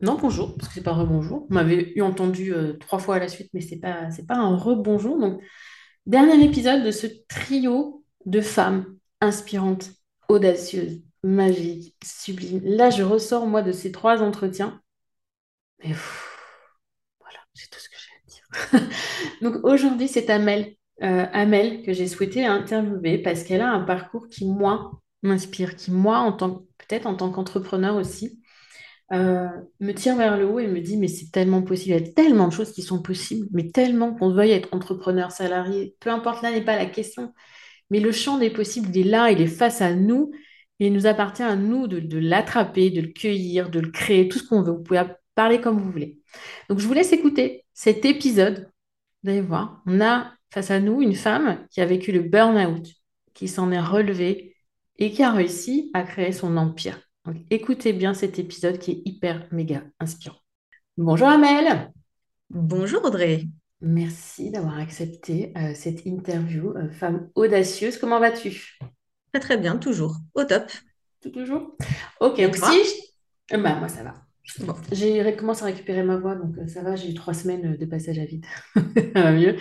non, bonjour, parce que c'est pas rebonjour. Vous m'avez eu entendu euh, trois fois à la suite, mais c'est pas, c'est pas un rebonjour. Donc, dernier épisode de ce trio de femmes inspirantes, audacieuses, magiques, sublimes. Là, je ressors, moi, de ces trois entretiens. Mais voilà, c'est tout ce que j'ai à dire. Donc, aujourd'hui, c'est Amel. Euh, Amel que j'ai souhaité interviewer parce qu'elle a un parcours qui, moi, m'inspire, qui, moi, en tant, peut-être en tant qu'entrepreneur aussi, euh, me tire vers le haut et me dit, mais c'est tellement possible, il y a tellement de choses qui sont possibles, mais tellement qu'on veuille être entrepreneur, salarié, peu importe, là n'est pas la question, mais le champ des possibles, il est là, il est face à nous, et il nous appartient à nous de, l'attraper, de le cueillir, de le créer, tout ce qu'on veut. Vous pouvez parler comme vous voulez. Donc je vous laisse écouter cet épisode. Vous allez voir, on a face à nous une femme qui a vécu le burn-out, qui s'en est relevée et qui a réussi à créer son empire écoutez bien cet épisode qui est hyper méga inspirant. Bonjour Amel. Bonjour Audrey. Merci d'avoir accepté euh, cette interview, euh, femme audacieuse. Comment vas-tu? Très très bien, toujours. Au top. Tout toujours? Ok, donc si je... bah, moi ça va. J'ai recommencé à récupérer ma voix, donc euh, ça va, j'ai eu trois semaines de passage à vide. ça va mieux.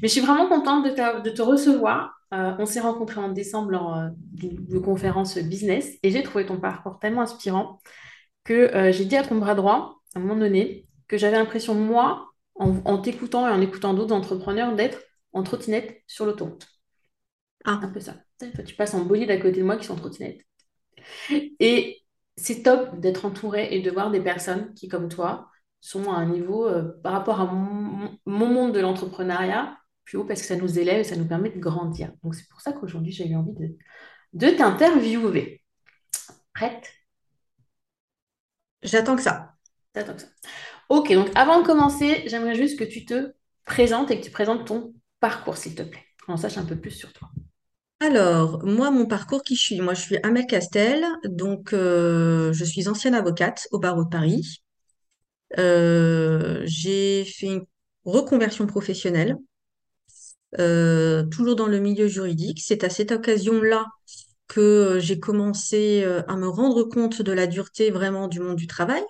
Mais je suis vraiment contente de, de te recevoir euh, on s'est rencontrés en décembre lors euh, de conférence business et j'ai trouvé ton parcours tellement inspirant que euh, j'ai dit à ton bras droit, à un moment donné, que j'avais l'impression, moi, en, t'écoutant et en écoutant d'autres entrepreneurs, d'être en trottinette sur l'autoroute. Ah. Un peu ça. Tu passes en bolide à côté de moi qui sont en trottinette. Et c'est top d'être entouré et de voir des personnes qui, comme toi, sont à un niveau par rapport à mon monde de l'entrepreneuriat haut parce que ça nous élève et ça nous permet de grandir. Donc c'est pour ça qu'aujourd'hui j'ai eu envie de, de t'interviewer. Prête? J'attends que ça. J'attends que ça. Ok, donc avant de commencer, j'aimerais juste que tu te présentes et que tu présentes ton parcours, s'il te plaît. Qu'on sache un peu plus sur toi. Alors, moi, mon parcours, qui je suis Moi, je suis Amel Castel, donc euh, je suis ancienne avocate au barreau de Paris. Euh, j'ai fait une reconversion professionnelle euh, toujours dans le milieu juridique. C'est à cette occasion-là que euh, j'ai commencé euh, à me rendre compte de la dureté vraiment du monde du travail.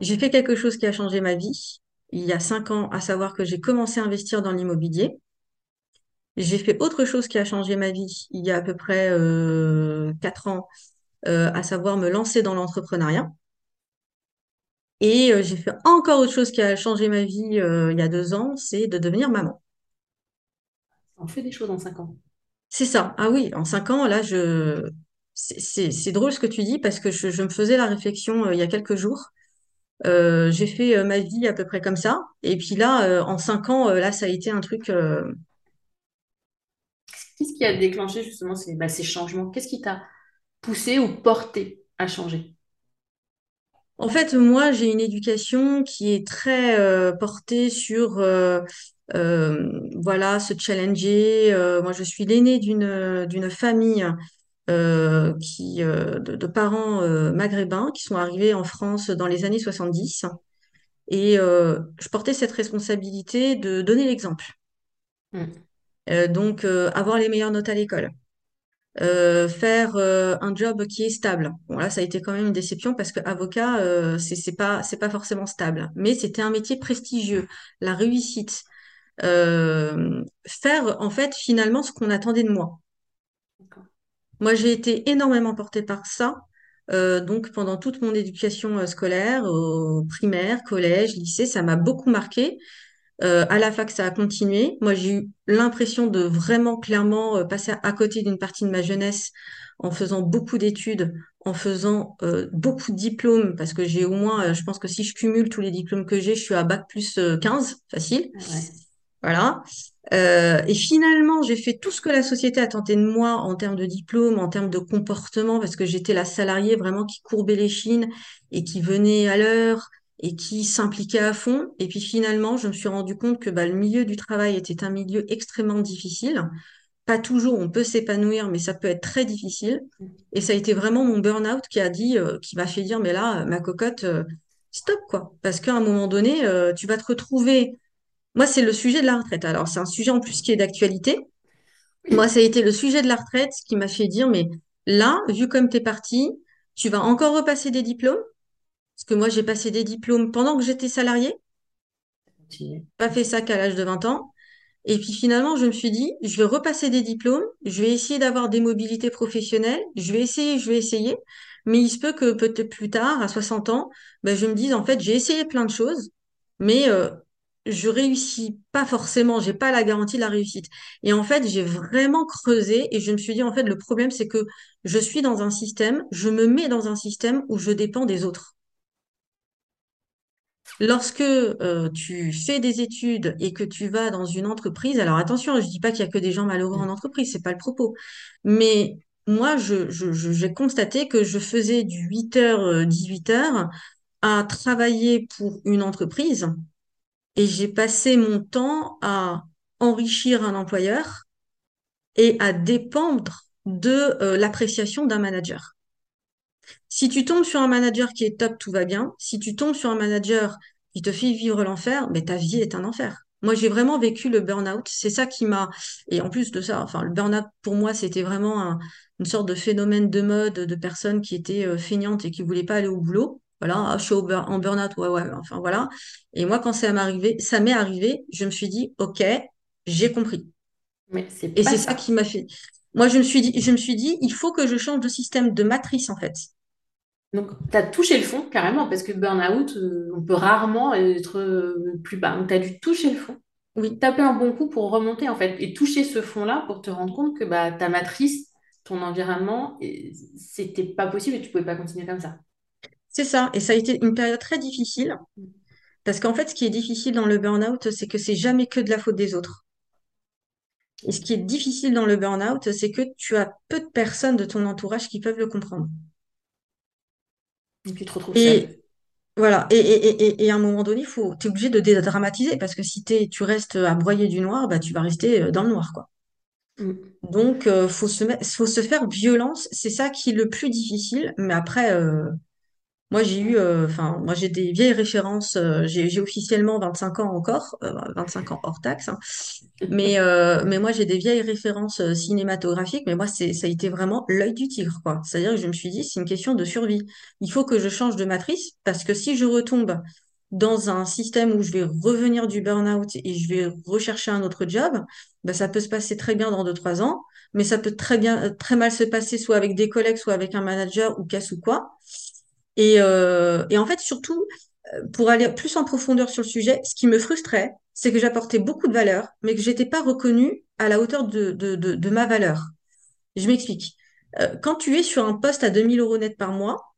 J'ai fait quelque chose qui a changé ma vie il y a cinq ans, à savoir que j'ai commencé à investir dans l'immobilier. J'ai fait autre chose qui a changé ma vie il y a à peu près quatre ans, à savoir me lancer dans l'entrepreneuriat. Et j'ai fait encore autre chose qui a changé ma vie il y a deux ans, c'est de devenir maman. On fait des choses en cinq ans. C'est ça. Ah oui, en cinq ans, là, je... c'est drôle ce que tu dis parce que je, je me faisais la réflexion euh, il y a quelques jours. Euh, j'ai fait euh, ma vie à peu près comme ça. Et puis là, en cinq ans, là, ça a été un truc. Qu'est-ce qui a déclenché justement ces, bah, ces changements? Qu'est-ce qui t'a poussé ou porté à changer? En fait, moi, j'ai une éducation qui est très euh, portée sur, euh, voilà, se challenger. Euh, moi, je suis l'aînée d'une d'une famille euh, qui euh, de, de parents euh, maghrébins qui sont arrivés en France dans les années 70. Et euh, je portais cette responsabilité de donner l'exemple. Euh, donc, euh, avoir les meilleures notes à l'école euh, faire euh, un job qui est stable. Bon là, ça a été quand même une déception parce que avocat, euh, c'est c'est pas c'est pas forcément stable, mais c'était un métier prestigieux, la réussite, Euh, faire en fait finalement ce qu'on attendait de moi. Moi, j'ai été énormément portée par ça. Euh, donc pendant toute mon éducation euh, scolaire, au primaire, collège, lycée, ça m'a beaucoup marqué. Euh, à la fac, ça a continué. Moi, j'ai eu l'impression de vraiment clairement euh, passer à côté d'une partie de ma jeunesse en faisant beaucoup d'études, en faisant euh, beaucoup de diplômes, parce que j'ai au moins, euh, je pense que si je cumule tous les diplômes que j'ai, je suis à bac plus euh, 15, facile. Ah Ouais. Voilà. Euh, et finalement, j'ai fait tout ce que la société a tenté de moi en termes de diplôme, en termes de comportement, parce que j'étais la salariée vraiment qui courbait les chines et qui venait à l'heure et qui s'impliquait à fond. Et puis finalement, je me suis rendu compte que bah, le milieu du travail était un milieu extrêmement difficile. Pas toujours, on peut s'épanouir, mais ça peut être très difficile. Et ça a été vraiment mon burn-out qui a dit, euh, qui m'a fait dire, mais là, ma cocotte, euh, stop, quoi. Parce qu'à un moment donné, tu vas te retrouver moi, c'est le sujet de la retraite. Alors, c'est un sujet en plus qui est d'actualité. Moi, ça a été le sujet de la retraite qui m'a fait dire, mais là, vu comme tu es parti, tu vas encore repasser des diplômes? Parce que moi, j'ai passé des diplômes pendant que j'étais salariée. Continuer. Pas fait ça qu'à l'âge de 20 ans. Et puis finalement, je me suis dit, je vais repasser des diplômes, je vais essayer d'avoir des mobilités professionnelles, je vais essayer, je vais essayer. Mais il se peut que peut-être plus tard, à 60 ans, ben, je me dise, en fait, j'ai essayé plein de choses, mais euh, je réussis pas forcément, j'ai pas la garantie de la réussite. Et en fait, j'ai vraiment creusé et je me suis dit, en fait, le problème, c'est que je suis dans un système, je me mets dans un système où je dépends des autres. Lorsque euh, tu fais des études et que tu vas dans une entreprise, alors attention, je dis pas qu'il y a que des gens malheureux en entreprise, c'est pas le propos. Mais moi, je, je- je- j'ai constaté que je faisais du 8h, 18h à travailler pour une entreprise et j'ai passé mon temps à enrichir un employeur et à dépendre de euh, l'appréciation d'un manager. Si tu tombes sur un manager qui est top, tout va bien. Si tu tombes sur un manager qui te fait vivre l'enfer, mais ta vie est un enfer. Moi, j'ai vraiment vécu le burn-out. C'est ça qui m'a... Et en plus de ça, enfin, le burn-out, pour moi, c'était vraiment un- une sorte de phénomène de mode de personnes qui étaient euh, feignantes et qui voulaient pas aller au boulot. Voilà, ah, je suis au bur- en burn-out, ouais, ouais, enfin voilà. Et moi, quand ça m'est arrivé, ça m'est arrivé, je me suis dit, OK, j'ai compris. Mais Et c'est ça ça. qui m'a fait. Moi, je me suis dit, je me suis dit, il faut que je change de système de matrice, en fait. Donc, tu as touché le fond carrément, parce que burn-out, euh, on peut rarement être euh, plus bas. Donc, tu as dû toucher le fond, Oui. taper un bon coup pour remonter en fait, et toucher ce fond-là pour te rendre compte que bah, ta matrice, ton environnement, c'était pas possible et tu pouvais pas continuer comme ça. C'est ça, et ça a été une période très difficile, parce qu'en fait, ce qui est difficile dans le burn-out, c'est que c'est jamais que de la faute des autres. Et ce qui est difficile dans le burn-out, c'est que tu as peu de personnes de ton entourage qui peuvent le comprendre. Donc, tu te retrouves seule. Et voilà, et, et, et, et et à un moment donné, faut, t'es obligé de dédramatiser, parce que si tu restes à broyer du noir, bah, tu vas rester euh, dans le noir, quoi. Mm. Donc, euh, faut se mettre, faut se faire violence, c'est ça qui est le plus difficile, mais après, euh, Moi, j'ai eu, euh, enfin, moi, j'ai des vieilles références. euh, j'ai officiellement 25 ans encore, euh, 25 ans hors taxe. hein. Mais, euh, mais moi, j'ai des vieilles références euh, cinématographiques. Mais moi, c'est, ça a été vraiment l'œil du tigre, quoi. C'est-à-dire que je me suis dit, c'est une question de survie. Il faut que je change de matrice parce que si je retombe dans un système où je vais revenir du burn-out et je vais rechercher un autre job, ben, ça peut se passer très bien dans deux, trois ans. Mais ça peut très bien, très mal se passer soit avec des collègues, soit avec un manager ou casse ou quoi. Et, euh, et en fait, surtout, pour aller plus en profondeur sur le sujet, ce qui me frustrait, c'est que j'apportais beaucoup de valeur, mais que j'étais pas reconnue à la hauteur de, ma valeur. Je m'explique. Euh, quand tu es sur un poste à 2000 euros net par mois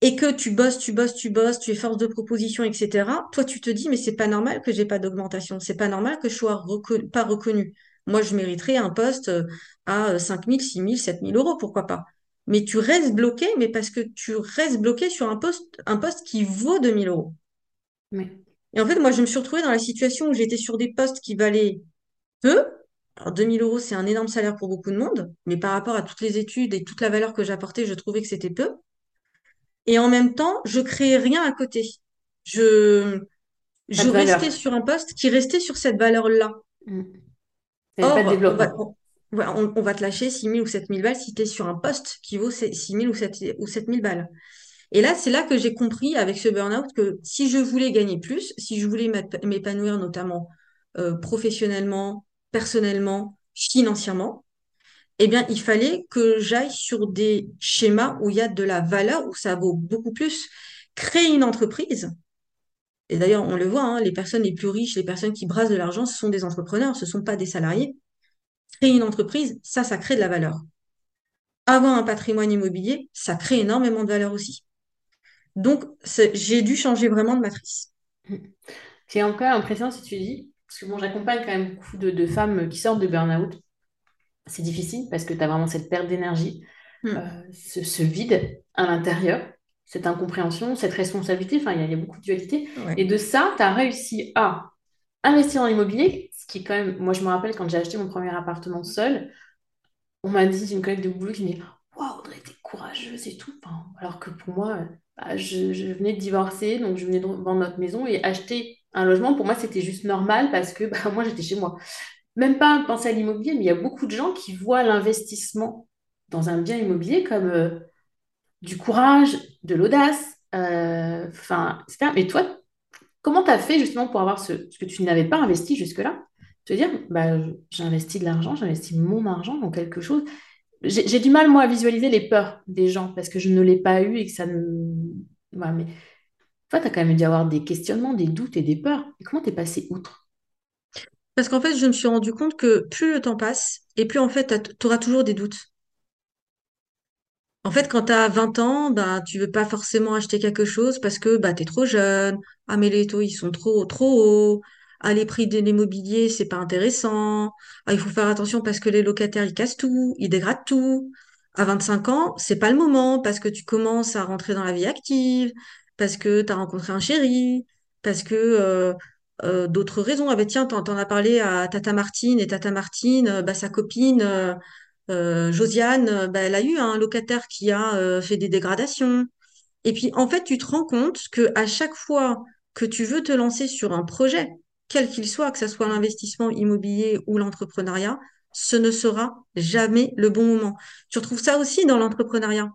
et que tu bosses, tu bosses, tu bosses, tu es force de proposition, etc., toi, tu te dis, mais c'est pas normal que j'ai pas d'augmentation. C'est pas normal que je sois pas reconnue. Moi, je mériterais un poste euh, à 5000, 6000, 7000 euros, pourquoi pas? Mais tu restes bloqué, mais parce que tu restes bloqué sur un poste, un poste qui vaut 2000 euros. Oui. Et en fait, moi, je me suis retrouvée dans la situation où j'étais sur des postes qui valaient peu. Alors, 2000 euros, c'est un énorme salaire pour beaucoup de monde, mais par rapport à toutes les études et toute la valeur que j'apportais, je trouvais que c'était peu. Et en même temps, je créais rien à côté. Je, restais valeur. sur un poste qui restait sur cette valeur-là. Mm. Avait pas de développement. On, va te lâcher 6000 ou 7000 balles si tu es sur un poste qui vaut 6000 ou 7 ou 7000 balles. Et là, c'est là que j'ai compris avec ce burn-out que si je voulais gagner plus, si je voulais m'ép- m'épanouir notamment euh, professionnellement, personnellement, financièrement, eh bien, il fallait que j'aille sur des schémas où il y a de la valeur, où ça vaut beaucoup plus. Créer une entreprise, et d'ailleurs, on le voit, hein, les personnes les plus riches, les personnes qui brassent de l'argent, ce sont des entrepreneurs, ce ne sont pas des salariés. Créer une entreprise, ça, ça crée de la valeur. Avoir un patrimoine immobilier, ça crée énormément de valeur aussi. Donc, j'ai dû changer vraiment de matrice. J'ai encore l'impression, si tu dis, parce que bon, j'accompagne quand même beaucoup de, de femmes qui sortent de burn-out. C'est difficile parce que tu as vraiment cette perte d'énergie, euh, Hmm. ce, ce vide à l'intérieur, cette incompréhension, cette responsabilité. Enfin, il y, a il y a beaucoup de dualité. Ouais. Et de ça, tu as réussi à investir dans l'immobilier, ce qui quand même, moi je me rappelle quand j'ai acheté mon premier appartement seul, on m'a dit, une collègue de boulot qui me dit, Waouh, Audrey, t'es courageuse et tout. Alors que pour moi, euh, bah, je, venais de divorcer, donc je venais de vendre notre maison et acheter un logement, pour moi, c'était juste normal parce que bah, moi, j'étais chez moi. Même pas penser à l'immobilier, mais il y a beaucoup de gens qui voient l'investissement dans un bien immobilier comme euh, du courage, de l'audace, euh, enfin, etc. Mais toi, comment tu as fait justement pour avoir ce, que tu n'avais pas investi jusque-là? Te dire, bah, j'investis de l'argent, j'investis mon argent dans quelque chose. J'ai du mal, moi, à visualiser les peurs des gens parce que je ne l'ai pas eu et que ça ne... Mais tu as quand même dû avoir des questionnements, des doutes et des peurs. Et comment t'es passé outre? Parce qu'en fait, je me suis rendu compte que plus le temps passe, et plus en fait, tu auras toujours des doutes. En fait, quand tu as 20 ans, bah, tu veux pas forcément acheter quelque chose parce que bah, tu es trop jeune. Ah, mais les taux, ils sont trop, trop hauts. Ah, les prix de l'immobilier, c'est pas intéressant. Ah, il faut faire attention parce que les locataires, ils cassent tout, ils dégradent tout. À 25 ans, c'est pas le moment parce que tu commences à rentrer dans la vie active, parce que tu as rencontré un chéri, parce que euh, euh, d'autres raisons. Ah, ben tiens, t'en, as parlé à Tata Martine et Tata Martine, bah, sa copine. euh, Josiane, bah, elle a eu un locataire qui a fait des dégradations. Et puis, en fait, tu te rends compte que à chaque fois que tu veux te lancer sur un projet, quel qu'il soit, que ce soit l'investissement immobilier ou l'entrepreneuriat, ce ne sera jamais le bon moment. Tu retrouves ça aussi dans l'entrepreneuriat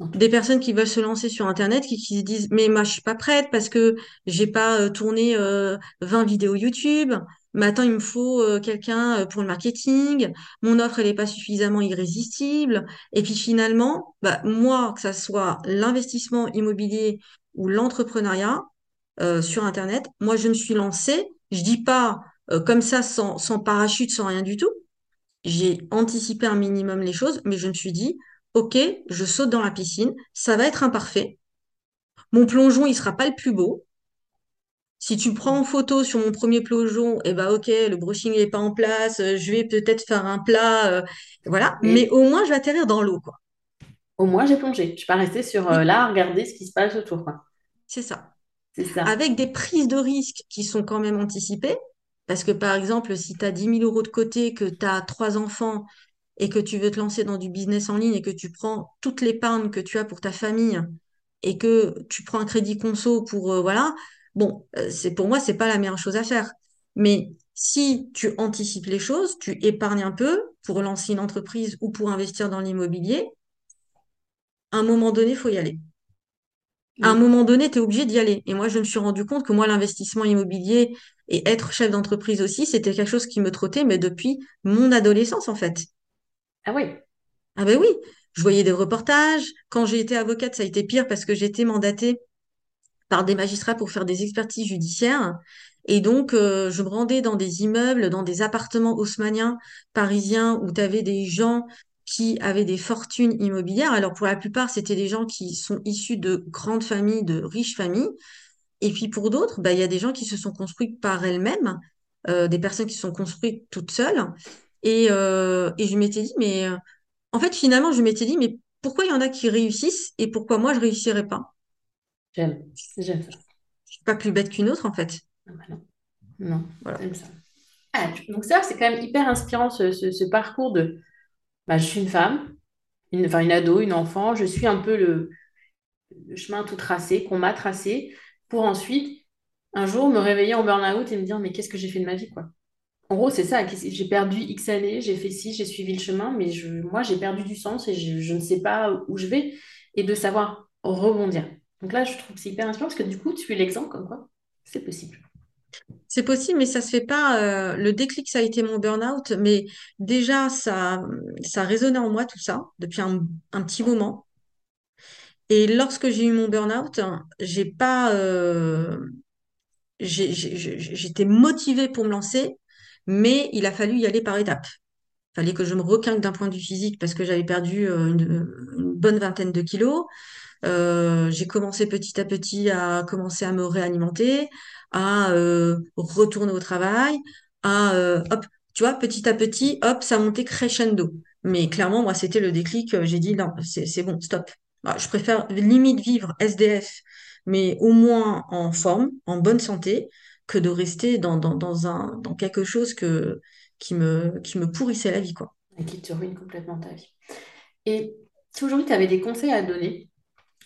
des personnes qui veulent se lancer sur Internet qui, qui se disent mais moi je suis pas prête parce que j'ai pas euh, tourné euh, 20 vidéos YouTube. Mais attends, il me faut euh, quelqu'un euh, pour le marketing. Mon offre elle est pas suffisamment irrésistible. Et puis finalement, bah moi que ça soit l'investissement immobilier ou l'entrepreneuriat euh, sur Internet, moi je me suis lancée. Je dis pas euh, comme ça sans sans parachute, sans rien du tout. J'ai anticipé un minimum les choses, mais je me suis dit, OK, je saute dans la piscine, ça va être imparfait. Mon plongeon, il sera pas le plus beau. Si tu prends en photo sur mon premier plongeon, eh ben OK, le brushing n'est pas en place, euh, je vais peut-être faire un plat, euh, voilà, mais Mais au moins je vais atterrir dans l'eau, quoi. au moins, j'ai plongé. Je suis pas restée sur euh, Oui, là à regarder ce qui se passe autour, quoi. c'est ça. Avec des prises de risques qui sont quand même anticipées, parce que par exemple, si tu as 10 000 euros de côté, que tu as trois enfants et que tu veux te lancer dans du business en ligne et que tu prends toute l'épargne que tu as pour ta famille et que tu prends un crédit conso pour euh, voilà, bon, euh, c'est pour moi c'est pas la meilleure chose à faire. Mais si tu anticipes les choses, tu épargnes un peu pour lancer une entreprise ou pour investir dans l'immobilier, à un moment donné, il faut y aller. À un Mm. moment donné, tu es obligé d'y aller. Et moi, je me suis rendu compte que moi, l'investissement immobilier et être chef d'entreprise aussi, c'était quelque chose qui me trottait, mais depuis mon adolescence, en fait. Ah oui. Ah ben oui, je voyais des reportages. Quand j'ai été avocate, ça a été pire parce que j'étais mandatée par des magistrats pour faire des expertises judiciaires. Et donc, euh, je me rendais dans des immeubles, dans des appartements haussmanniens parisiens où tu avais des gens qui avaient des fortunes immobilières. Alors, pour la plupart, c'était des gens qui sont issus de grandes familles, de riches familles. Et puis, pour d'autres, bah, il y a des gens qui se sont construits par elles-mêmes, euh, des personnes qui se sont construites toutes seules. Et, euh, et je m'étais dit, mais euh, en fait, finalement, je m'étais dit, mais pourquoi il y en a qui réussissent et pourquoi moi, je réussirais pas? J'aime, j'aime ça. Je suis pas plus bête qu'une autre, en fait. Ah bah non, non, Voilà. j'aime ça. Ah, donc ça, c'est quand même hyper inspirant ce, ce- ce parcours de, bah, je suis une femme, une, enfin une ado, une enfant, je suis un peu le, chemin tout tracé, qu'on m'a tracé, pour ensuite, un jour, me réveiller en burn-out et me dire, mais qu'est-ce que j'ai fait de ma vie, quoi? En gros, c'est ça, j'ai perdu X années, j'ai fait ci, j'ai suivi le chemin, mais moi, j'ai perdu du sens et je, je ne sais pas où je vais, et de savoir rebondir. Donc là, je trouve que c'est hyper inspirant parce que du coup, tu es l'exemple comme quoi c'est possible. C'est possible, mais ça se fait pas. euh, le déclic, ça a été mon burn-out, mais déjà, ça, ça résonnait en moi tout ça depuis un, petit moment. Et lorsque j'ai eu mon burn-out, j'ai pas, euh, j'étais motivée pour me lancer, mais il a fallu y aller par étapes. Il fallait que je me requinque d'un point de vue physique parce que j'avais perdu euh, une, bonne vingtaine de kilos. J'ai commencé petit à petit à commencer à me réalimenter, à euh, retourner au travail, à euh, hop, tu vois, petit à petit, hop, ça montait crescendo. Mais clairement, moi, c'était le déclic. euh, J'ai dit non, c'est bon, stop. Bah, je préfère limite vivre SDF, mais au moins en forme, en bonne santé, que de rester dans, dans, dans un, dans quelque chose que, qui me, qui me pourrissait la vie, quoi. et qui te ruine complètement ta vie. Et si aujourd'hui tu avais des conseils à donner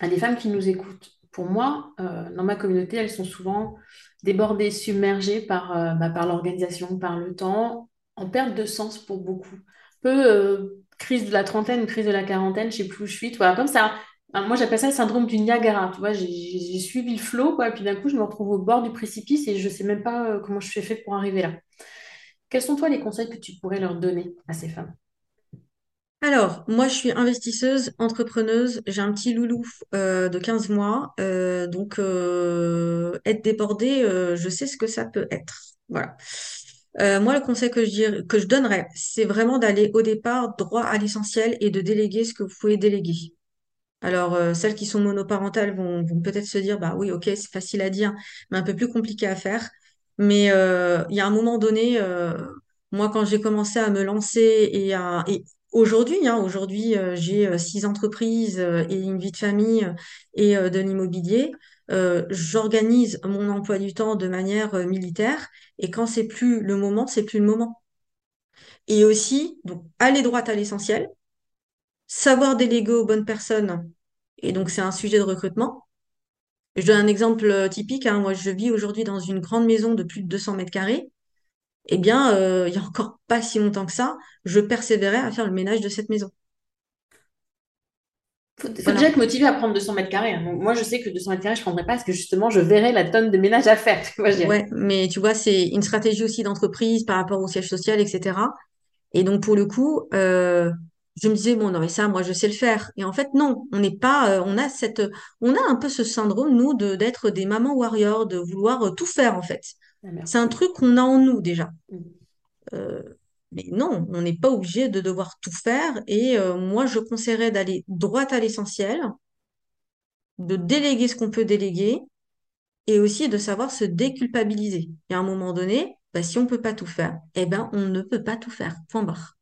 à des femmes qui nous écoutent, pour moi, dans ma communauté, elles sont souvent débordées, submergées par, euh, bah, par l'organisation, par le temps, en perte de sens pour beaucoup. Peu euh, crise de la trentaine, crise de la quarantaine, je sais plus où je suis, comme ça. Moi, j'appelle ça le syndrome du Niagara. Tu j'ai suivi le flot, quoi, et puis d'un coup, je me retrouve au bord du précipice et je sais même pas euh, comment je suis fait pour arriver là. Quels sont, toi, les conseils que tu pourrais leur donner à ces femmes? Alors, moi, je suis investisseuse, entrepreneuse. J'ai un petit loulou euh, de 15 mois. euh, donc, euh, être débordée, euh, je sais ce que ça peut être. Voilà. Moi, le conseil que je dirais- que je donnerais, c'est vraiment d'aller au départ droit à l'essentiel et de déléguer ce que vous pouvez déléguer. Alors, celles qui sont monoparentales vont, vont peut-être se dire, bah oui, ok, c'est facile à dire, mais un peu plus compliqué à faire. Mais il y a un moment donné, moi, quand j'ai commencé à me lancer et à aujourd'hui, hein, aujourd'hui, euh, j'ai euh, six entreprises euh, et une vie de famille et de l'immobilier. j'organise mon emploi du temps de manière militaire. Et quand c'est plus le moment, c'est plus le moment. Et aussi, donc, aller droit à l'essentiel savoir déléguer aux bonnes personnes. Et donc, c'est un sujet de recrutement. Je donne un exemple typique. hein. Moi, je vis aujourd'hui dans une grande maison de plus de 200 mètres carrés. Eh bien, euh, il y a encore pas si longtemps que ça, je persévérais à faire le ménage de cette maison. faut, faut déjà être motivé à prendre 200 mètres carrés. hein. Moi, je sais que 200 mètres carrés, je ne prendrais pas parce que justement, je verrais la tonne de ménage à faire. Ouais, mais tu vois, c'est une stratégie aussi d'entreprise par rapport au siège social, etc. Et donc, pour le coup, euh, je me disais, bon, non, mais ça, moi, je sais le faire. Et en fait, non, on n'est pas, euh, on a cette, on a un peu ce syndrome, nous, de, d'être des mamans warriors, de vouloir tout faire, en fait. Ah. C'est un truc qu'on a en nous, déjà. Euh, mais non, on n'est pas obligé de devoir tout faire. Et euh, moi, je conseillerais d'aller droit à l'essentiel, de déléguer ce qu'on peut déléguer et aussi de savoir se déculpabiliser. Et à un moment donné, bah, si on peut pas tout faire, eh ben, on ne peut pas tout faire. Point barre.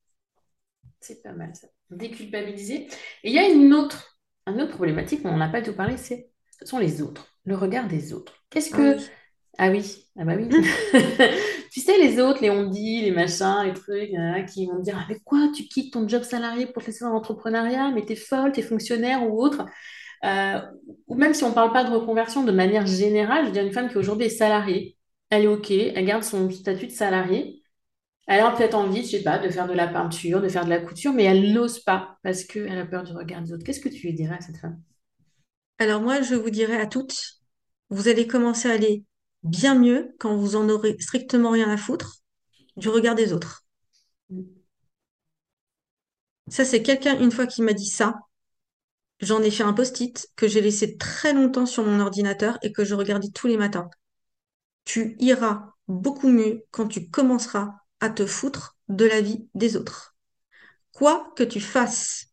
C'est pas mal ça. Déculpabiliser. Et il y a une autre, une autre problématique, on n'en a pas tout parlé, c'est ce sont les autres, le regard des autres. Qu'est-ce Ah que... oui. Ah oui, ah bah oui. Tu sais, les autres, les on-dit, les machins, les trucs, hein, qui vont te dire, ah, mais quoi, tu quittes ton job salarié pour te laisser dans l'entrepreneuriat, mais t'es folle, t'es fonctionnaire ou autre. Euh, ou même si on ne parle pas de reconversion de manière générale, je veux dire, une femme qui aujourd'hui est salariée, elle est OK, elle garde son statut de salarié, elle a peut-être envie, je sais pas, de faire de la peinture, de faire de la couture, mais elle n'ose pas parce qu'elle a peur du regard des autres. Qu'est-ce que tu lui dirais à cette femme? Alors moi, je vous dirais à toutes, vous allez commencer à aller bien mieux quand vous en aurez strictement rien à foutre du regard des autres. Ça, c'est quelqu'un, une fois qui m'a dit ça, j'en ai fait un post-it que j'ai laissé très longtemps sur mon ordinateur et que je regardais tous les matins. Tu iras beaucoup mieux quand tu commenceras à te foutre de la vie des autres. Quoi que tu fasses,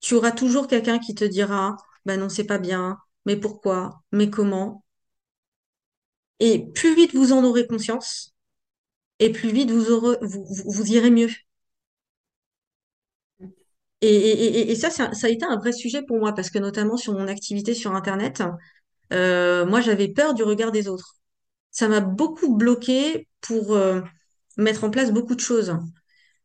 tu auras toujours quelqu'un qui te dira, ben non, c'est pas bien, mais pourquoi, mais comment? Et plus vite vous en aurez conscience, et plus vite vous irez mieux. Et, ça, ça, a été un vrai sujet pour moi, parce que notamment sur mon activité sur Internet, euh, moi, j'avais peur du regard des autres. Ça m'a beaucoup bloqué pour euh, mettre en place beaucoup de choses.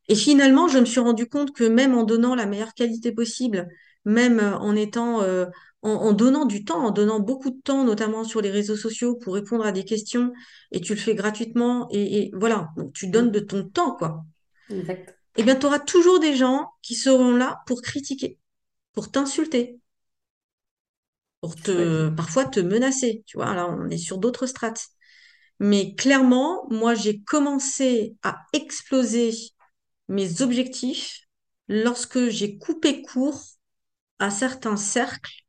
Et finalement, je me suis rendu compte que même en donnant la meilleure qualité possible, même en étant, euh, en, en donnant du temps, en donnant beaucoup de temps, notamment sur les réseaux sociaux, pour répondre à des questions, et tu le fais gratuitement, et, et voilà, donc tu donnes de ton temps, quoi. Exact. Eh bien, tu auras toujours des gens qui seront là pour critiquer, pour t'insulter, pour te, parfois te menacer. Tu vois, là, on est sur d'autres strates. Mais clairement, moi, j'ai commencé à exploser mes objectifs lorsque j'ai coupé court à certains cercles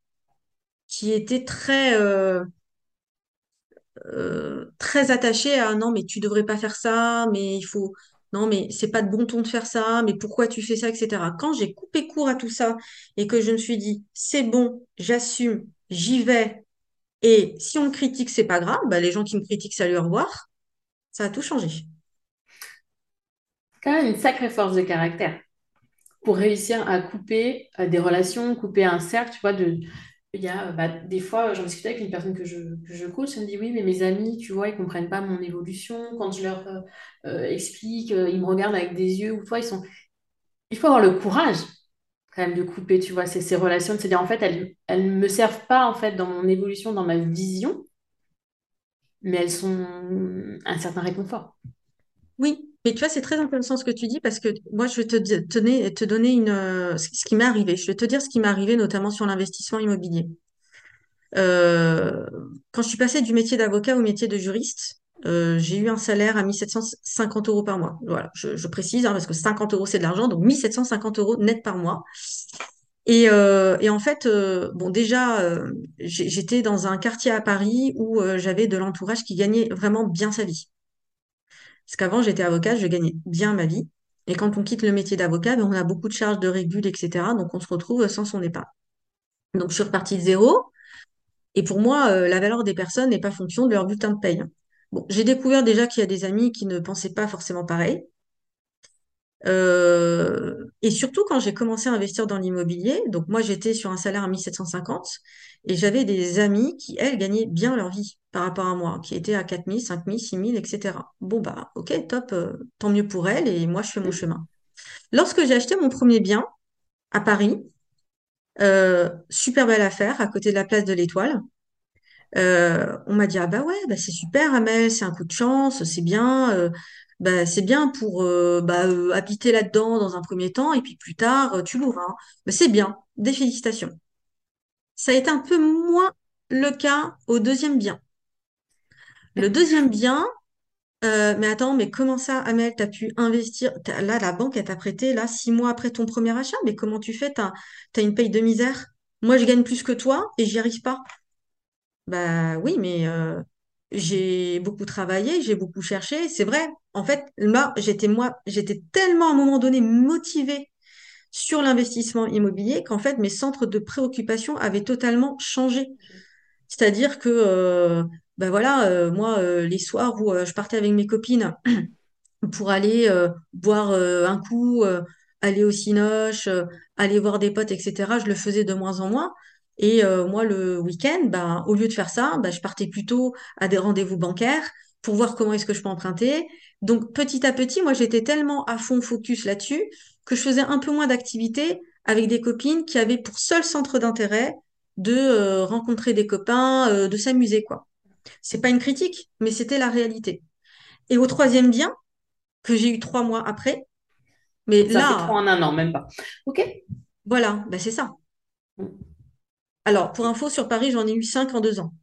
qui étaient très, euh, euh, très attachés à non, mais tu devrais pas faire ça, mais il faut, non, mais c'est pas de bon ton de faire ça, mais pourquoi tu fais ça, etc. Quand j'ai coupé court à tout ça et que je me suis dit, c'est bon, j'assume, j'y vais, et si on me critique, c'est pas grave, bah, les gens qui me critiquent, salut, au revoir, ça a tout changé. Quand même une sacrée force de caractère pour réussir à couper euh, des relations, couper un cercle, tu vois, de... Il y a euh, bah, des fois, j'en discutais avec une personne que je, que je coach, elle me dit oui, mais mes amis, tu vois, ils comprennent pas mon évolution. Quand je leur euh, euh, explique, ils me regardent avec des yeux, ou toi, ils sont... Il faut avoir le courage quand même de couper, tu vois, ces, ces relations, de se dire en fait, elles, elles me servent pas en fait dans mon évolution, dans ma vision, mais elles sont un certain réconfort. Oui, mais tu vois, c'est très intéressant ce que tu dis parce que moi, je vais te, donner une, euh, ce qui m'est arrivé. Je vais te dire ce qui m'est arrivé notamment sur l'investissement immobilier. Euh, quand je suis passée du métier d'avocat au métier de juriste, euh, j'ai eu un salaire à 1750 euros par mois. Voilà, je, précise, hein, parce que 50 euros, c'est de l'argent, donc 1750 euros net par mois. Et, et en fait, bon, déjà, j'étais dans un quartier à Paris où j'avais de l'entourage qui gagnait vraiment bien sa vie. Parce qu'avant, j'étais avocate, je gagnais bien ma vie. Et quand on quitte le métier d'avocat, ben, on a beaucoup de charges de régule, etc. Donc, on se retrouve sans son épargne. Donc, je suis repartie de zéro. Et pour moi, euh, la valeur des personnes n'est pas fonction de leur bulletin de paye. Bon, j'ai découvert déjà qu'il y a des amis qui ne pensaient pas forcément pareil. Euh, et surtout quand j'ai commencé à investir dans l'immobilier, donc moi j'étais sur un salaire à 1750 et j'avais des amis qui, elles, gagnaient bien leur vie par rapport à moi, qui étaient à 4000, 5000, 6000, etc. Bon, bah, ok, top, euh, tant mieux pour elles et moi je fais mon chemin. Lorsque j'ai acheté mon premier bien à Paris, euh, super belle affaire à côté de la place de l'Étoile, Euh, on m'a dit, ah bah ouais, bah c'est super, Amel, c'est un coup de chance, c'est bien, bah c'est bien pour euh, bah, euh, habiter là-dedans dans un premier temps, et puis plus tard, euh, tu loueras. Bah, c'est bien, des félicitations. Ça a été un peu moins le cas au deuxième bien. Le deuxième bien, euh, mais attends, mais comment ça, Amel, t'as pu investir? Là, la banque, elle t'a prêté, là, six mois après ton premier achat, mais comment tu fais? T'as, t'as une paye de misère? Moi, je gagne plus que toi et j'y arrive pas. Bah oui, mais euh, j'ai beaucoup travaillé, j'ai beaucoup cherché. C'est vrai. En fait, là, j'étais moi, j'étais tellement à un moment donné motivée sur l'investissement immobilier qu'en fait, mes centres de préoccupation avaient totalement changé. C'est-à-dire que, euh, bah voilà, euh, moi, euh, les soirs où je partais avec mes copines pour aller boire un coup, aller au cinoche, aller voir des potes, etc. Je le faisais de moins en moins. Et moi, le week-end, bah, au lieu de faire ça, bah, je partais plutôt à des rendez-vous bancaires pour voir comment est-ce que je peux emprunter. Donc, petit à petit, moi, j'étais tellement à fond focus là-dessus que je faisais un peu moins d'activités avec des copines qui avaient pour seul centre d'intérêt de euh, rencontrer des copains, euh, de s'amuser, quoi. C'est pas une critique, mais c'était la réalité. Et au troisième bien, que j'ai eu trois mois après. Mais Ça fait trois là, en un an, même pas. Ok. voilà, ben c'est ça. Alors, pour info, sur Paris, j'en ai eu cinq en deux ans.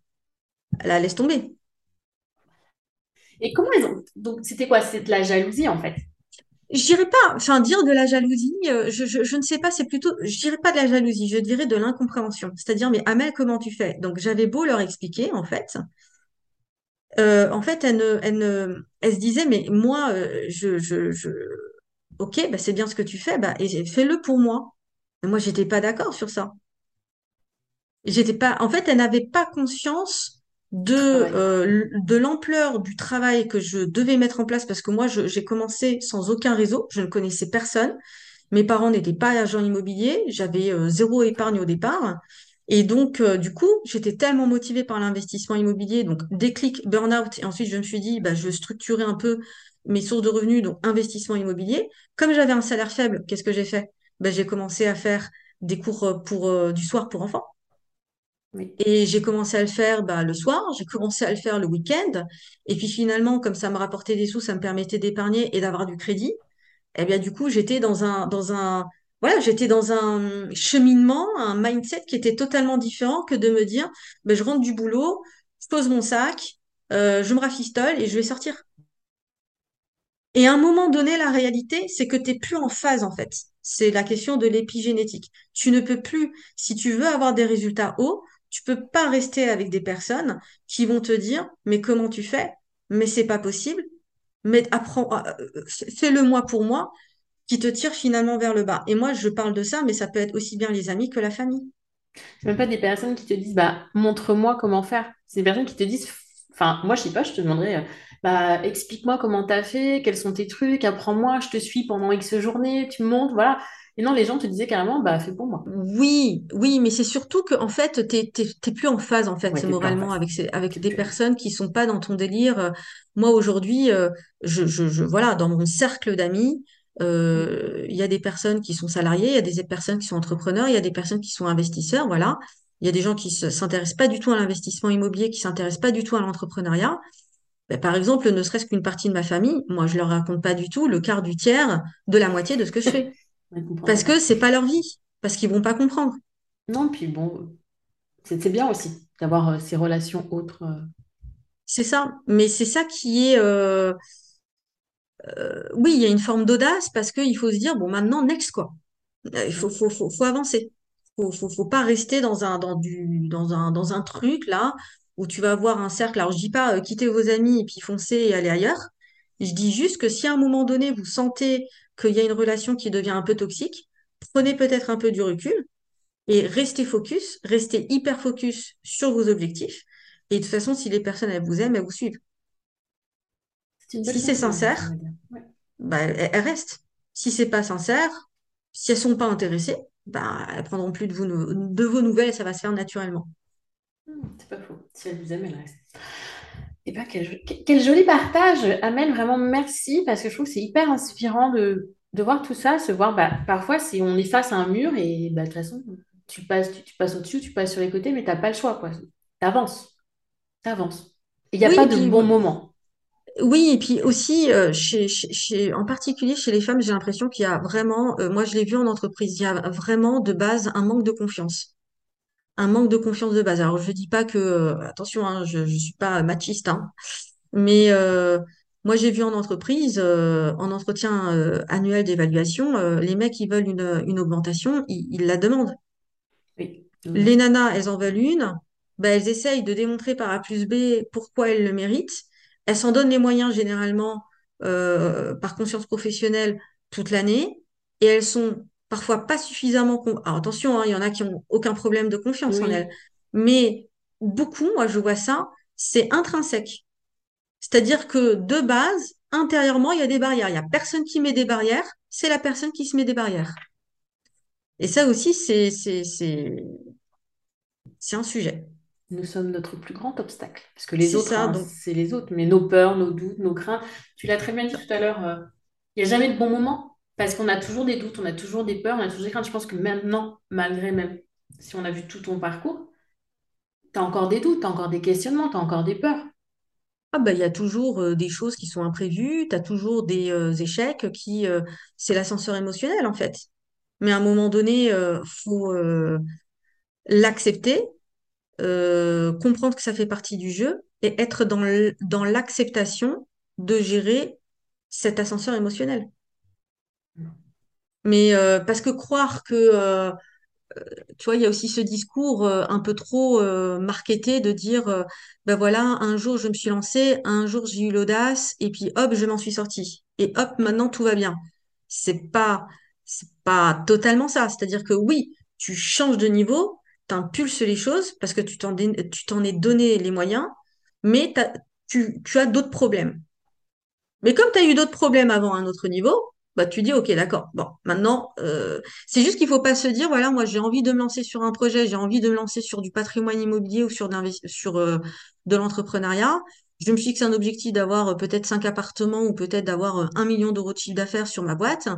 Là, laisse tomber. Et comment ils ont... Donc, c'était quoi? C'était de la jalousie, en fait? je dirais pas, enfin, dire de la jalousie, euh, je, je, je ne sais pas, c'est plutôt, je dirais pas de la jalousie, je dirais de l'incompréhension. C'est-à-dire, mais Amel, comment tu fais? Donc, j'avais beau leur expliquer, en fait. Euh, en fait, elle, ne, elle, ne- elle se disait, mais moi, euh, je, je, je, ok, bah, c'est bien ce que tu fais, bah, et fais-le pour moi. Mais moi, j'étais pas d'accord sur ça. J'étais pas, en fait, elle n'avait pas conscience de, euh, de l'ampleur du travail que je devais mettre en place parce que moi, j'ai commencé sans aucun réseau, je ne connaissais personne. Mes parents n'étaient pas agents immobiliers, j'avais euh, zéro épargne au départ. Et donc, euh, du coup, j'étais tellement motivée par l'investissement immobilier, donc déclic, burn-out. Et ensuite, je me suis dit, bah, je vais structurer un peu mes sources de revenus, donc investissement immobilier. Comme j'avais un salaire faible, qu'est-ce que j'ai fait? Bah, j'ai commencé à faire des cours pour, euh, du soir pour enfants. Et j'ai commencé à le faire bah, le soir, j'ai commencé à le faire le week-end. Et puis finalement, comme ça me rapportait des sous, ça me permettait d'épargner et d'avoir du crédit. Eh bien, du coup, j'étais dans un, dans un, voilà, j'étais dans un cheminement, un mindset qui était totalement différent que de me dire, ben, je rentre du boulot, je pose mon sac, euh, je me rafistole et je vais sortir. Et à un moment donné, la réalité, c'est que tu n'es plus en phase, en fait. C'est la question de l'épigénétique. Tu ne peux plus, si tu veux avoir des résultats hauts, tu peux pas rester avec des personnes qui vont te dire, mais comment tu fais? Mais c'est pas possible. Mais apprends, euh, euh, fais-le moi pour moi qui te tire finalement vers le bas. Et moi, je parle de ça, mais ça peut être aussi bien les amis que la famille. C'est même pas des personnes qui te disent, bah, montre-moi comment faire. C'est des personnes qui te disent, enfin, moi, je sais pas, je te demanderais, euh, bah, explique-moi comment t'as fait, quels sont tes trucs, apprends-moi, je te suis pendant X journées, tu me montres, voilà. Et non, les gens te disaient carrément, bah, fais pour moi. Oui, oui, mais c'est surtout que en fait, t'es, t'es, t'es plus en phase en fait Ouais, en moralement avec ces, avec des personnes qui sont pas dans ton délire. Moi aujourd'hui, euh, je, je, je voilà, dans mon cercle d'amis, euh, il y a des personnes qui sont salariées, il y a des personnes qui sont entrepreneurs, il y a des personnes qui sont investisseurs, voilà. Il y a des gens qui se- s'intéressent pas du tout à l'investissement immobilier, qui s'intéressent pas du tout à l'entrepreneuriat. Ben, par exemple, ne serait-ce qu'une partie de ma famille, moi je leur raconte pas du tout le quart du tiers de la moitié de ce que je fais. Parce que c'est pas leur vie, parce qu'ils vont pas comprendre. Non, puis bon, c'est bien aussi d'avoir euh, ces relations autres. euh. C'est ça. Mais c'est ça qui est... euh, oui, il y a une forme d'audace parce qu'il faut se dire, bon, maintenant, next, quoi. Il faut, faut, faut, faut avancer. Faut, faut, faut pas rester dans un, dans du, dans un, dans un truc, là, où tu vas avoir un cercle. Alors, je dis pas, quittez vos amis et puis foncez et allez ailleurs. Je dis juste que si à un moment donné, vous sentez qu'il y a une relation qui devient un peu toxique, prenez peut-être un peu du recul et restez focus, restez hyper focus sur vos objectifs. Et de toute façon, si les personnes, elles vous aiment, elles vous suivent. Si c'est sincère. Ouais. bah, elles, elles restent. Si c'est pas sincère, si elles sont pas intéressées, bah, elles prendront plus de, vous, de vos nouvelles et ça va se faire naturellement. Hmm, c'est pas faux. Si elle vous aime, elle reste. Ben, quel, jo- quel- quel joli partage, Amel, vraiment merci, parce que je trouve que c'est hyper inspirant de, de voir tout ça, se voir, bah, parfois, si on est face à un mur et bah, de toute façon, tu passes, tu, tu passes au-dessus, tu passes sur les côtés, mais t'as pas le choix, quoi. T'avances, t'avances. Il n'y a Oui, pas de puis, bon moment. oui, et puis aussi, euh, chez, chez, chez- en particulier chez les femmes, j'ai l'impression qu'il y a vraiment, euh, moi je l'ai vu en entreprise, il y a vraiment de base un manque de confiance. Un manque de confiance de base. Alors, je dis pas que, euh, attention, hein, je, je suis pas machiste, hein, Mais euh, moi, j'ai vu en entreprise, euh, en entretien euh, annuel d'évaluation, euh, les mecs, ils veulent une, une augmentation, ils, ils la demandent. Oui. Les nanas, elles en veulent une, ben, elles essayent de démontrer par A plus B pourquoi elles le méritent. Elles s'en donnent les moyens généralement euh, par conscience professionnelle toute l'année et elles sont parfois pas suffisamment... con- Alors attention, hein, il y en a qui ont aucun problème de confiance en elles. Mais beaucoup, moi, je vois ça, c'est intrinsèque. C'est-à-dire que de base, intérieurement, il y a des barrières. Il n'y a personne qui met des barrières, c'est la personne qui se met des barrières. Et ça aussi, c'est, un sujet. Nous sommes notre plus grand obstacle. Parce que les autres, hein, c'est les autres, mais nos peurs, nos doutes, nos craintes. Tu l'as très bien dit tout à l'heure, euh, il n'y a jamais de bon moment. Parce qu'on a toujours des doutes, on a toujours des peurs, on a toujours des craintes. Je pense que maintenant, malgré même si on a vu tout ton parcours, tu as encore des doutes, tu as encore des questionnements, tu as encore des peurs. ah bah, il y a toujours euh, des choses qui sont imprévues, tu as toujours des euh, échecs qui, euh, c'est l'ascenseur émotionnel, en fait. Mais à un moment donné, euh, faut l'accepter, comprendre que ça fait partie du jeu et être dans l'acceptation de gérer cet ascenseur émotionnel. Mais euh, parce que croire que, euh, tu vois, il y a aussi ce discours euh, un peu trop euh, marketé de dire, euh, ben voilà, un jour je me suis lancée, un jour j'ai eu l'audace, et puis hop, je m'en suis sortie. Et hop, maintenant tout va bien. C'est pas, c'est pas totalement ça. C'est-à-dire que oui, tu changes de niveau, t'impulses les choses parce que tu t'en, tu t'en es donné les moyens, mais tu, tu as d'autres problèmes. Mais comme tu as eu d'autres problèmes avant un autre niveau, bah tu dis ok d'accord. Bon, maintenant euh, c'est juste qu'il faut pas se dire voilà moi j'ai envie de me lancer sur un projet, j'ai envie de me lancer sur du patrimoine immobilier ou sur, sur euh, de l'entrepreneuriat. Je me fixe un objectif d'avoir euh, peut-être cinq appartements ou peut-être d'avoir euh, un million d'euros de chiffre d'affaires sur ma boîte.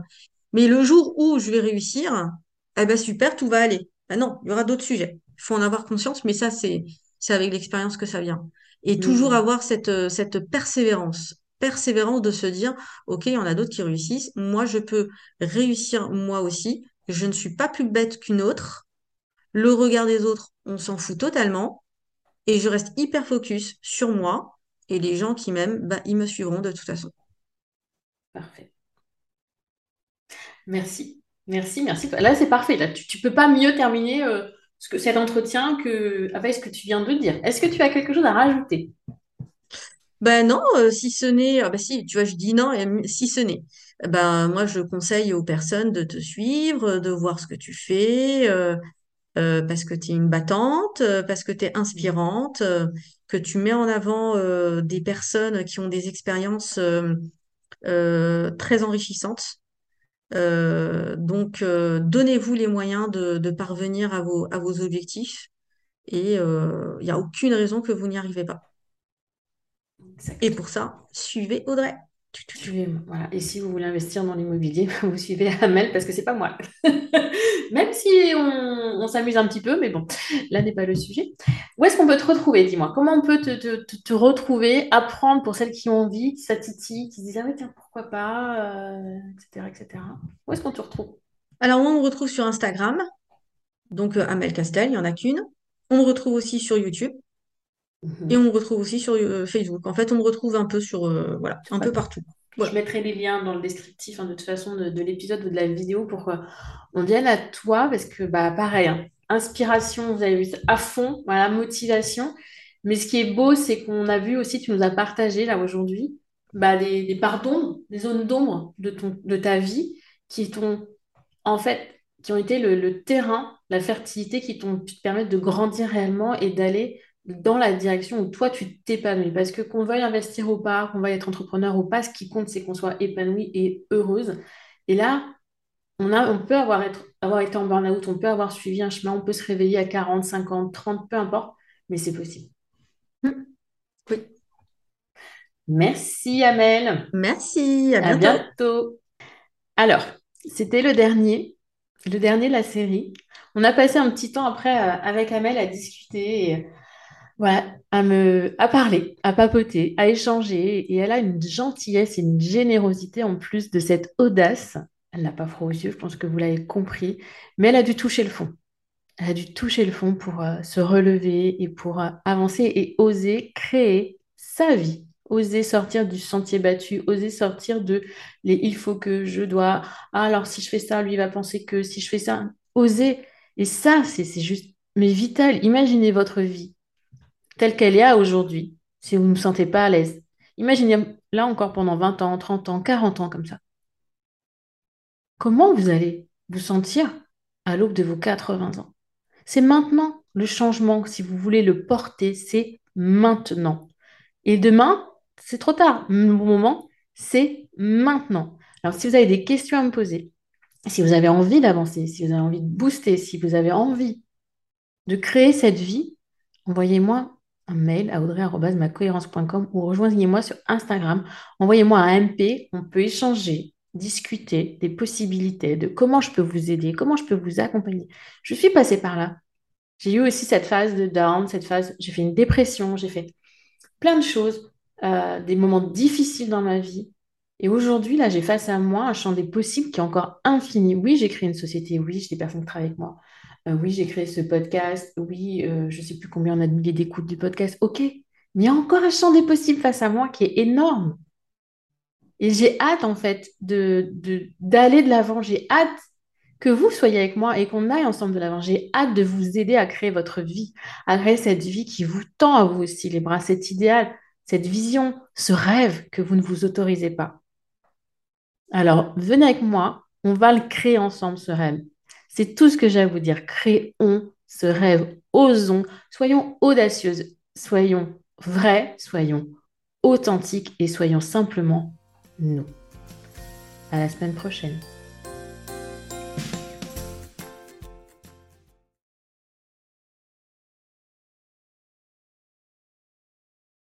Mais le jour où je vais réussir, eh ben super, tout va aller. Ben non, il y aura d'autres sujets. Il faut en avoir conscience, mais ça c'est c'est avec l'expérience que ça vient. Et toujours Hmm. avoir cette, euh, cette persévérance persévérance de se dire, OK, il y en a d'autres qui réussissent, moi je peux réussir moi aussi, je ne suis pas plus bête qu'une autre, le regard des autres, on s'en fout totalement, et je reste hyper focus sur moi, et les gens qui m'aiment, bah, ils me suivront de toute façon. Parfait. Merci. Merci, merci. Là, c'est parfait. Tu, tu peux pas mieux terminer euh, ce que, cet entretien que, avec ce que tu viens de dire. Est-ce que tu as quelque chose à rajouter? Ben non, euh, si ce n'est, ah ben si, tu vois, je dis non, si ce n'est, ben moi je conseille aux personnes de te suivre, de voir ce que tu fais, euh, euh, parce que tu es une battante, euh, parce que tu es inspirante, euh, que tu mets en avant euh, des personnes qui ont des expériences euh, euh, très enrichissantes. Euh, donc, euh, donnez-vous les moyens de, de parvenir à vos, à vos objectifs et il n'y a aucune raison que vous n'y arrivez pas. Et pour ça, suivez Audrey. Voilà. Et si vous voulez investir dans l'immobilier, vous suivez Amel parce que c'est pas moi. Même si on, on s'amuse un petit peu, mais bon, là n'est pas le sujet. Où est-ce qu'on peut te retrouver? Dis-moi? Comment on peut te, te- te- te retrouver, apprendre pour celles qui ont envie, qui ça titille, qui se disent, ah oui, tiens, pourquoi pas, euh, etc., etc. Où est-ce qu'on te retrouve? Alors, on me retrouve sur Instagram, donc euh, Amel Castel, il n'y en a qu'une. On me retrouve aussi sur YouTube. Et on Mhm. me retrouve aussi sur euh, Facebook. En fait, on me retrouve un peu sur, euh, voilà, un peu partout. Je mettrai les liens dans le descriptif hein, de toute façon de, de l'épisode ou de la vidéo pour qu'on vienne à toi parce que bah pareil, hein, inspiration, vous avez vu à fond, voilà, motivation. Mais ce qui est beau, c'est qu'on a vu aussi, tu nous as partagé là aujourd'hui, bah, des, des parts d'ombre, des zones d'ombre de ton, de ta vie qui t'ont en fait, qui ont été le, le terrain, la fertilité qui t'ont pu te permettre de grandir réellement et d'aller dans la direction où toi, tu t'épanouis. Parce que qu'on veuille investir ou pas, qu'on veuille être entrepreneur ou pas, ce qui compte, c'est qu'on soit épanoui et heureuse. Et là, on a, on peut avoir, être, avoir été en burn-out, on peut avoir suivi un chemin, on peut se réveiller à 40, 50, 30, peu importe, mais c'est possible. Mm. Oui. Merci, Amel. Merci, à À bientôt. bientôt. Alors, c'était le dernier, le dernier de la série. On a passé un petit temps après euh, avec Amel à discuter, et, voilà, à me, à parler, à papoter, à échanger. Et elle a une gentillesse et une générosité en plus de cette audace. Elle n'a pas froid aux yeux, je pense que vous l'avez compris, mais elle a dû toucher le fond. Elle a dû toucher le fond pour euh, se relever et pour euh, avancer et oser créer sa vie, oser sortir du sentier battu, oser sortir de les il faut que je dois, ah, alors si je fais ça, lui va penser que si je fais ça, oser. Et ça, c'est juste, mais vital. Imaginez votre vie telle qu'elle est aujourd'hui, si vous ne vous sentez pas à l'aise. Imaginez là encore pendant 20 ans, 30 ans, 40 ans comme ça. Comment vous allez vous sentir à l'aube de vos 80 ans? C'est maintenant le changement. Si vous voulez le porter, c'est maintenant. Et demain, c'est trop tard. Le moment, c'est maintenant. Alors, si vous avez des questions à me poser, si vous avez envie d'avancer, si vous avez envie de booster, si vous avez envie de créer cette vie, envoyez-moi un mail à audrey.macohérence.com ou rejoignez-moi sur Instagram. Envoyez-moi un MP, on peut échanger, discuter des possibilités, de comment je peux vous aider, comment je peux vous accompagner. Je suis passée par là. J'ai eu aussi cette phase de down, cette phase, j'ai fait une dépression, j'ai fait plein de choses, euh, des moments difficiles dans ma vie. Et aujourd'hui, là, j'ai face à moi un champ des possibles qui est encore infini. Oui, j'ai créé une société, oui, j'ai des personnes qui travaillent avec moi. Euh, oui, j'ai créé ce podcast, oui, euh, je ne sais plus combien on a de milliers d'écoutes du podcast. Ok, mais il y a encore un champ des possibles face à moi qui est énorme. Et j'ai hâte, en fait, de, d'aller de l'avant. J'ai hâte que vous soyez avec moi et qu'on aille ensemble de l'avant. J'ai hâte de vous aider à créer votre vie, à créer cette vie qui vous tend à vous aussi les bras, cet idéal, cette vision, ce rêve que vous ne vous autorisez pas. Alors, venez avec moi, on va le créer ensemble, ce rêve. C'est tout ce que j'ai à vous dire. Créons ce rêve, osons, soyons audacieuses, soyons vrais, soyons authentiques et soyons simplement nous. À la semaine prochaine.